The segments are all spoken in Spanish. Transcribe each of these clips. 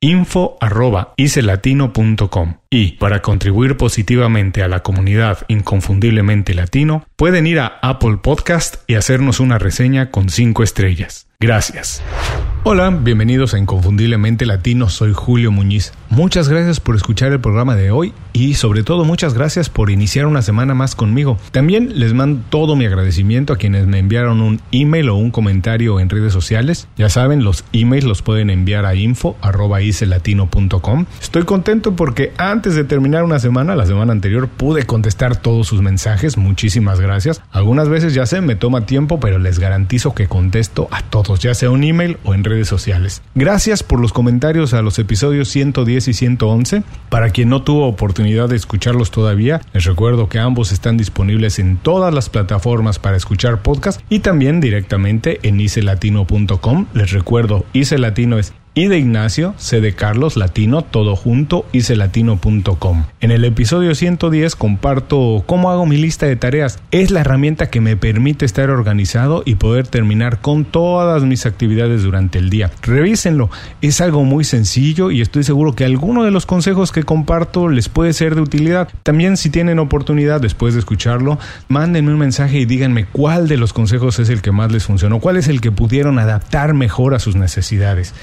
info.icelatino.com y para contribuir positivamente a la comunidad inconfundiblemente latino pueden ir a Apple Podcast y hacernos una reseña con 5 estrellas. Gracias. Hola, bienvenidos a Inconfundiblemente Latino, soy Julio Muñiz. Muchas gracias por escuchar el programa de hoy y sobre todo muchas gracias por iniciar una semana más conmigo. También les mando todo mi agradecimiento a quienes me enviaron un email o un comentario en redes sociales. Ya saben, los emails los pueden enviar a info.icelatino.com. Estoy contento porque antes de terminar una semana, la semana anterior, pude contestar todos sus mensajes. Muchísimas gracias. Algunas veces ya sé, me toma tiempo, pero les garantizo que contesto a todos, ya sea un email o en redes sociales. Gracias por los comentarios a los episodios 110 y 111. Para quien no tuvo oportunidad de escucharlos todavía, les recuerdo que ambos están disponibles en todas las plataformas para escuchar podcast y también directamente en icelatino.com. Les recuerdo, Ice Latino es y de Ignacio, C de Carlos, latino, todo junto, icelatino.com. En el episodio 110 comparto cómo hago mi lista de tareas. Es la herramienta que me permite estar organizado y poder terminar con todas mis actividades durante el día. Revísenlo, es algo muy sencillo y estoy seguro que alguno de los consejos que comparto les puede ser de utilidad. También si tienen oportunidad después de escucharlo, mándenme un mensaje y díganme cuál de los consejos es el que más les funcionó, cuál es el que pudieron adaptar mejor a sus necesidades.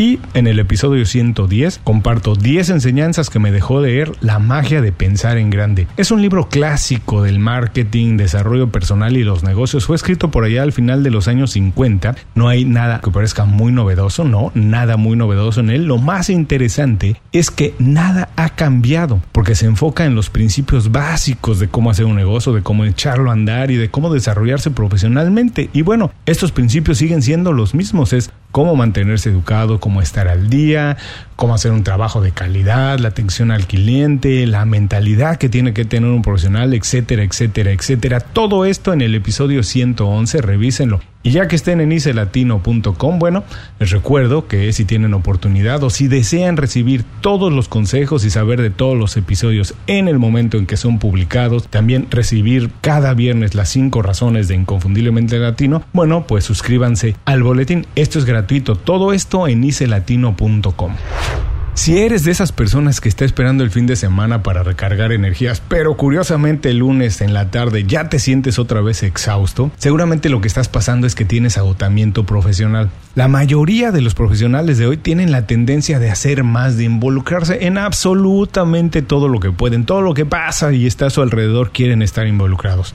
Y en el episodio 110 comparto 10 enseñanzas que me dejó leer La magia de pensar en grande. Es un libro clásico del marketing, desarrollo personal y los negocios. Fue escrito por allá al final de los años 50. No hay nada que parezca muy novedoso, no, nada muy novedoso en él. Lo más interesante es que nada ha cambiado porque se enfoca en los principios básicos de cómo hacer un negocio, de cómo echarlo a andar y de cómo desarrollarse profesionalmente. Y bueno, estos principios siguen siendo los mismos. Es cómo mantenerse educado, cómo estar al día, cómo hacer un trabajo de calidad, la atención al cliente, la mentalidad que tiene que tener un profesional, etcétera, etcétera, etcétera. Todo esto en el episodio 111, revísenlo. Y ya que estén en icelatino.com, bueno, les recuerdo que si tienen oportunidad o si desean recibir todos los consejos y saber de todos los episodios en el momento en que son publicados, también recibir cada viernes las cinco razones de Inconfundiblemente Latino, bueno, pues suscríbanse al boletín. Esto es gratuito. Todo esto en icelatino.com. Si eres de esas personas que está esperando el fin de semana para recargar energías, pero curiosamente el lunes en la tarde ya te sientes otra vez exhausto, seguramente lo que estás pasando es que tienes agotamiento profesional. La mayoría de los profesionales de hoy tienen la tendencia de hacer más, de involucrarse en absolutamente todo lo que pueden, todo lo que pasa y está a su alrededor quieren estar involucrados.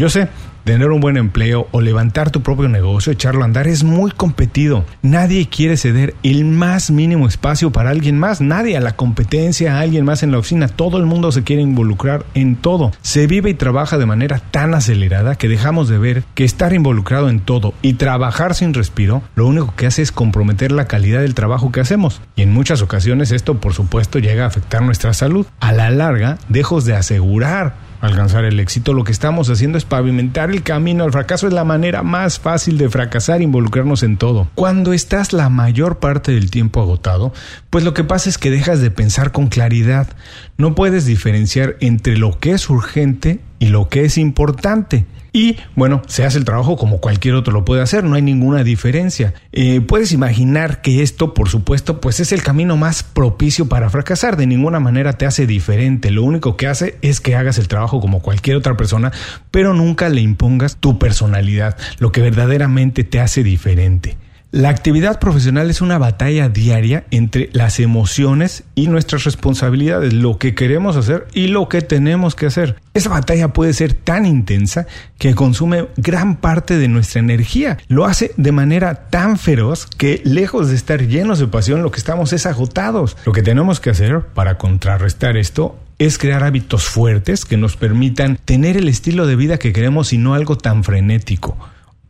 Yo sé, tener un buen empleo o levantar tu propio negocio, echarlo a andar, es muy competido. Nadie quiere ceder el más mínimo espacio para alguien más. Nadie a la competencia, a alguien más en la oficina. Todo el mundo se quiere involucrar en todo. Se vive y trabaja de manera tan acelerada que dejamos de ver que estar involucrado en todo y trabajar sin respiro, lo único que hace es comprometer la calidad del trabajo que hacemos. Y en muchas ocasiones esto, por supuesto, llega a afectar nuestra salud. A la larga, dejos de asegurar alcanzar el éxito, lo que estamos haciendo es pavimentar el camino al fracaso. Es la manera más fácil de fracasar, involucrarnos en todo. Cuando estás la mayor parte del tiempo agotado, pues lo que pasa es que dejas de pensar con claridad. No puedes diferenciar entre lo que es urgente y lo que es importante. Y bueno, se hace el trabajo como cualquier otro lo puede hacer, no hay ninguna diferencia. Eh, puedes imaginar que esto, por supuesto, pues es el camino más propicio para fracasar. De ninguna manera te hace diferente. Lo único que hace es que hagas el trabajo como cualquier otra persona, pero nunca le impongas tu personalidad, lo que verdaderamente te hace diferente. La actividad profesional es una batalla diaria entre las emociones y nuestras responsabilidades, lo que queremos hacer y lo que tenemos que hacer. Esa batalla puede ser tan intensa que consume gran parte de nuestra energía. Lo hace de manera tan feroz que lejos de estar llenos de pasión, lo que estamos es agotados. Lo que tenemos que hacer para contrarrestar esto es crear hábitos fuertes que nos permitan tener el estilo de vida que queremos y no algo tan frenético.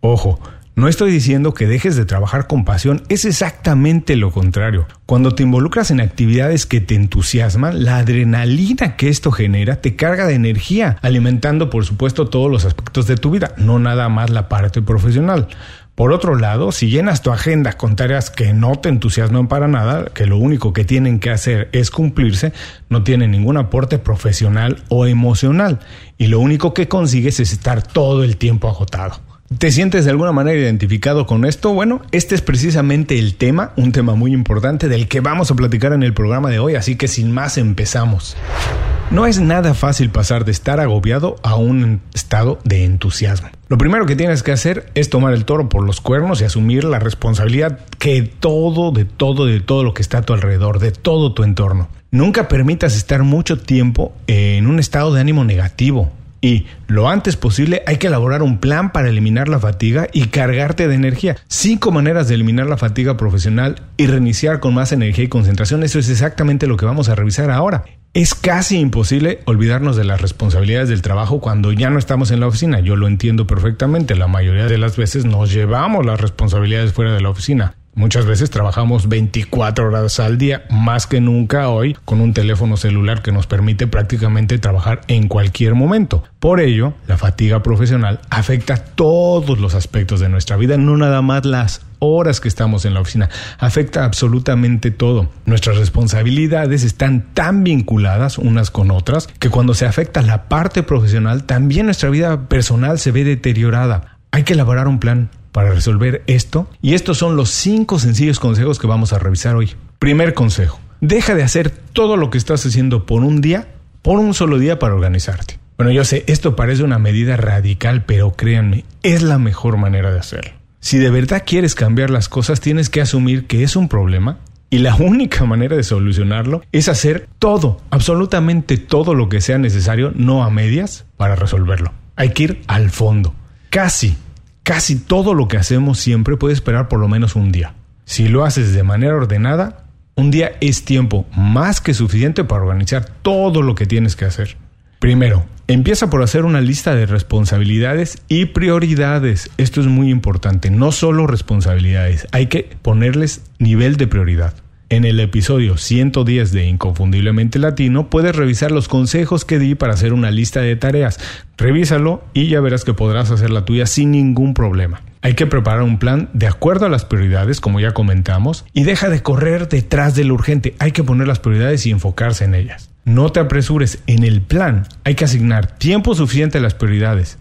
Ojo, no estoy diciendo que dejes de trabajar con pasión, es exactamente lo contrario. Cuando te involucras en actividades que te entusiasman, la adrenalina que esto genera te carga de energía, alimentando por supuesto todos los aspectos de tu vida, no nada más la parte profesional. Por otro lado, si llenas tu agenda con tareas que no te entusiasman para nada, que lo único que tienen que hacer es cumplirse, no tienen ningún aporte profesional o emocional, y lo único que consigues es estar todo el tiempo agotado. ¿Te sientes de alguna manera identificado con esto? Bueno, este es precisamente el tema, un tema muy importante del que vamos a platicar en el programa de hoy, así que sin más empezamos. No es nada fácil pasar de estar agobiado a un estado de entusiasmo. Lo primero que tienes que hacer es tomar el toro por los cuernos y asumir la responsabilidad que todo, de todo, de todo lo que está a tu alrededor, de todo tu entorno. Nunca permitas estar mucho tiempo en un estado de ánimo negativo. Y lo antes posible hay que elaborar un plan para eliminar la fatiga y cargarte de energía. Cinco maneras de eliminar la fatiga profesional y reiniciar con más energía y concentración. Eso es exactamente lo que vamos a revisar ahora. Es casi imposible olvidarnos de las responsabilidades del trabajo cuando ya no estamos en la oficina. Yo lo entiendo perfectamente. La mayoría de las veces nos llevamos las responsabilidades fuera de la oficina. Muchas veces trabajamos 24 horas al día, más que nunca hoy, con un teléfono celular que nos permite prácticamente trabajar en cualquier momento. Por ello, la fatiga profesional afecta todos los aspectos de nuestra vida, no nada más las horas que estamos en la oficina, afecta absolutamente todo. Nuestras responsabilidades están tan vinculadas unas con otras que cuando se afecta la parte profesional, también nuestra vida personal se ve deteriorada. Hay que elaborar un plan, para resolver esto y estos son los cinco sencillos consejos que vamos a revisar hoy. Primer consejo, deja de hacer todo lo que estás haciendo por un día, por un solo día para organizarte. Bueno, yo sé, esto parece una medida radical, pero créanme, es la mejor manera de hacerlo. Si de verdad quieres cambiar las cosas, tienes que asumir que es un problema y la única manera de solucionarlo es hacer todo, absolutamente todo lo que sea necesario, no a medias, para resolverlo. Hay que ir al fondo. Casi Casi todo lo que hacemos siempre puede esperar por lo menos un día. Si lo haces de manera ordenada, un día es tiempo más que suficiente para organizar todo lo que tienes que hacer. Primero, empieza por hacer una lista de responsabilidades y prioridades. Esto es muy importante, no solo responsabilidades, hay que ponerles nivel de prioridad. En el episodio 110 de Inconfundiblemente Latino puedes revisar los consejos que di para hacer una lista de tareas. Revísalo y ya verás que podrás hacer la tuya sin ningún problema. Hay que preparar un plan de acuerdo a las prioridades, como ya comentamos, y deja de correr detrás de lo urgente. Hay que poner las prioridades y enfocarse en ellas. No te apresures, en el plan hay que asignar tiempo suficiente a las prioridades.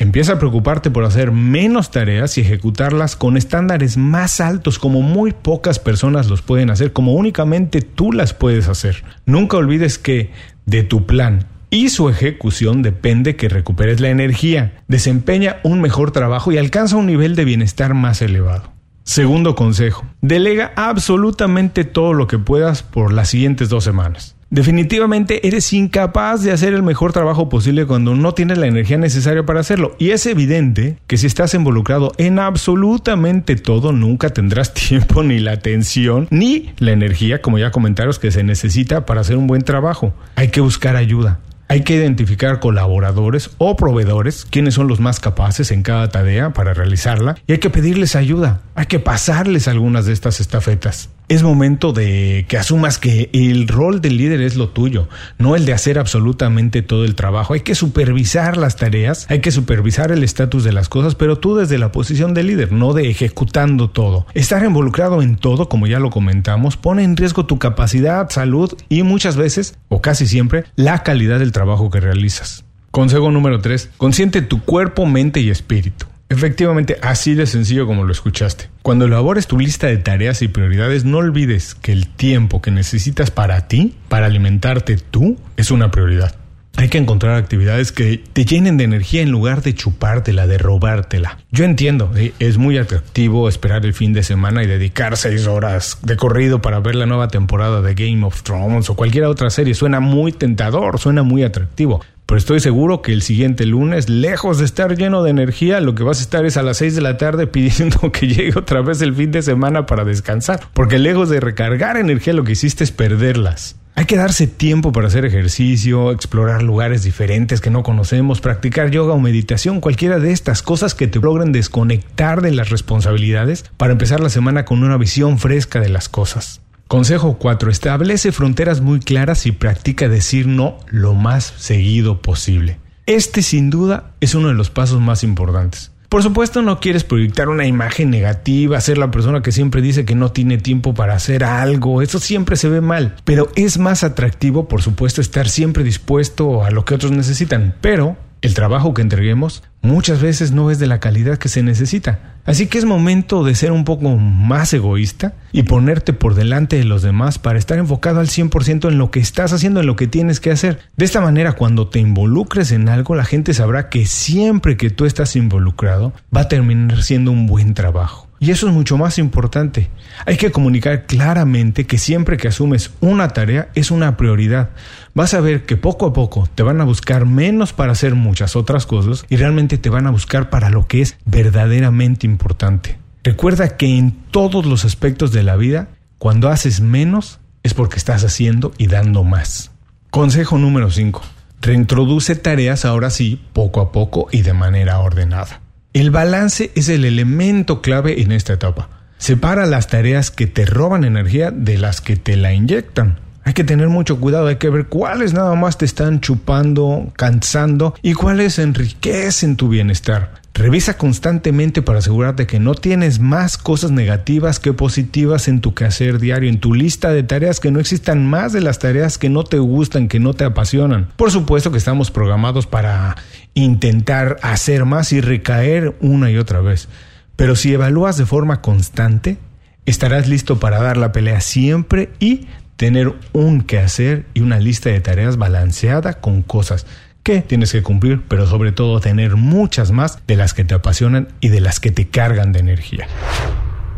Empieza a preocuparte por hacer menos tareas y ejecutarlas con estándares más altos como muy pocas personas los pueden hacer, como únicamente tú las puedes hacer. Nunca olvides que de tu plan y su ejecución depende que recuperes la energía, desempeña un mejor trabajo y alcanza un nivel de bienestar más elevado. Segundo consejo, delega absolutamente todo lo que puedas por las siguientes dos semanas. Definitivamente eres incapaz de hacer el mejor trabajo posible cuando no tienes la energía necesaria para hacerlo. Y es evidente que si estás involucrado en absolutamente todo, nunca tendrás tiempo ni la atención ni la energía, como ya comentaros, que se necesita para hacer un buen trabajo. Hay que buscar ayuda. Hay que identificar colaboradores o proveedores, quienes son los más capaces en cada tarea para realizarla, y hay que pedirles ayuda, hay que pasarles algunas de estas estafetas es momento de que asumas que el rol del líder es lo tuyo, no el de hacer absolutamente todo el trabajo. Hay que supervisar las tareas, hay que supervisar el estatus de las cosas, pero tú desde la posición de líder, no de ejecutando todo. Estar involucrado en todo, como ya lo comentamos, pone en riesgo tu capacidad, salud y muchas veces, o casi siempre, la calidad del trabajo que realizas. Consejo número 3. Consiente tu cuerpo, mente y espíritu. Efectivamente, así de sencillo como lo escuchaste. Cuando elabores tu lista de tareas y prioridades, no olvides que el tiempo que necesitas para ti, para alimentarte tú, es una prioridad. Hay que encontrar actividades que te llenen de energía en lugar de chupártela, de robártela. Yo entiendo, ¿eh? es muy atractivo esperar el fin de semana y dedicar seis horas de corrido para ver la nueva temporada de Game of Thrones o cualquier otra serie. Suena muy tentador, suena muy atractivo. Pero estoy seguro que el siguiente lunes, lejos de estar lleno de energía, lo que vas a estar es a las 6 de la tarde pidiendo que llegue otra vez el fin de semana para descansar. Porque lejos de recargar energía, lo que hiciste es perderlas. Hay que darse tiempo para hacer ejercicio, explorar lugares diferentes que no conocemos, practicar yoga o meditación, cualquiera de estas cosas que te logren desconectar de las responsabilidades para empezar la semana con una visión fresca de las cosas. Consejo 4. Establece fronteras muy claras y practica decir no lo más seguido posible. Este sin duda es uno de los pasos más importantes. Por supuesto no quieres proyectar una imagen negativa, ser la persona que siempre dice que no tiene tiempo para hacer algo, eso siempre se ve mal, pero es más atractivo por supuesto estar siempre dispuesto a lo que otros necesitan, pero el trabajo que entreguemos muchas veces no es de la calidad que se necesita. Así que es momento de ser un poco más egoísta y ponerte por delante de los demás para estar enfocado al 100% en lo que estás haciendo, en lo que tienes que hacer. De esta manera, cuando te involucres en algo, la gente sabrá que siempre que tú estás involucrado, va a terminar siendo un buen trabajo. Y eso es mucho más importante. Hay que comunicar claramente que siempre que asumes una tarea es una prioridad. Vas a ver que poco a poco te van a buscar menos para hacer muchas otras cosas y realmente te van a buscar para lo que es verdaderamente importante. Recuerda que en todos los aspectos de la vida, cuando haces menos es porque estás haciendo y dando más. Consejo número 5. Reintroduce tareas ahora sí, poco a poco y de manera ordenada. El balance es el elemento clave en esta etapa. Separa las tareas que te roban energía de las que te la inyectan. Hay que tener mucho cuidado, hay que ver cuáles nada más te están chupando, cansando y cuáles enriquecen tu bienestar. Revisa constantemente para asegurarte que no tienes más cosas negativas que positivas en tu quehacer diario, en tu lista de tareas, que no existan más de las tareas que no te gustan, que no te apasionan. Por supuesto que estamos programados para intentar hacer más y recaer una y otra vez. Pero si evalúas de forma constante, estarás listo para dar la pelea siempre y tener un quehacer y una lista de tareas balanceada con cosas que tienes que cumplir, pero sobre todo tener muchas más de las que te apasionan y de las que te cargan de energía.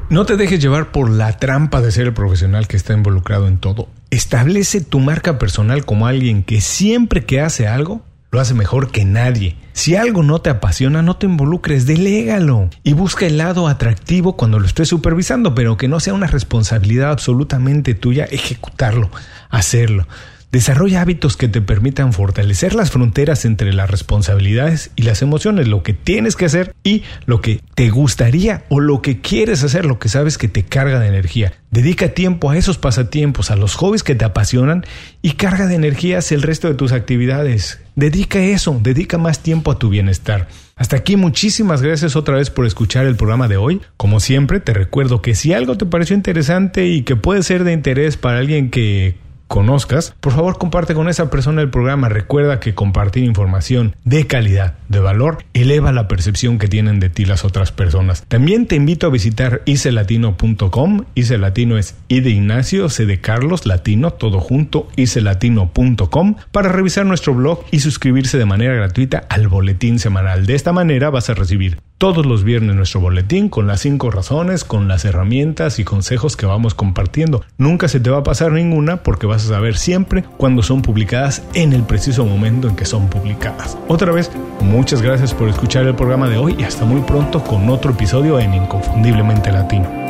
No te dejes llevar por la trampa de ser el profesional que está involucrado en todo. Establece tu marca personal como alguien que siempre que hace algo lo hace mejor que nadie. Si algo no te apasiona, no te involucres, delégalo y busca el lado atractivo cuando lo estés supervisando, pero que no sea una responsabilidad absolutamente tuya ejecutarlo, hacerlo. Desarrolla hábitos que te permitan fortalecer las fronteras entre las responsabilidades y las emociones, lo que tienes que hacer y lo que te gustaría o lo que quieres hacer, lo que sabes que te carga de energía. Dedica tiempo a esos pasatiempos, a los hobbies que te apasionan y carga de energía hacia el resto de tus actividades. Dedica eso, dedica más tiempo a tu bienestar. Hasta aquí muchísimas gracias otra vez por escuchar el programa de hoy. Como siempre, te recuerdo que si algo te pareció interesante y que puede ser de interés para alguien que conozcas, por favor comparte con esa persona el programa. Recuerda que compartir información de calidad, de valor, eleva la percepción que tienen de ti las otras personas. También te invito a visitar icelatino.com. Ice Latino es I de Ignacio, C de Carlos, Latino, todo junto, icelatino.com para revisar nuestro blog y suscribirse de manera gratuita al boletín semanal. De esta manera vas a recibir todos los viernes nuestro boletín con las cinco razones, con las herramientas y consejos que vamos compartiendo. Nunca se te va a pasar ninguna porque vas a saber siempre cuando son publicadas en el preciso momento en que son publicadas. Otra vez, muchas gracias por escuchar el programa de hoy y hasta muy pronto con otro episodio en Inconfundiblemente Latino.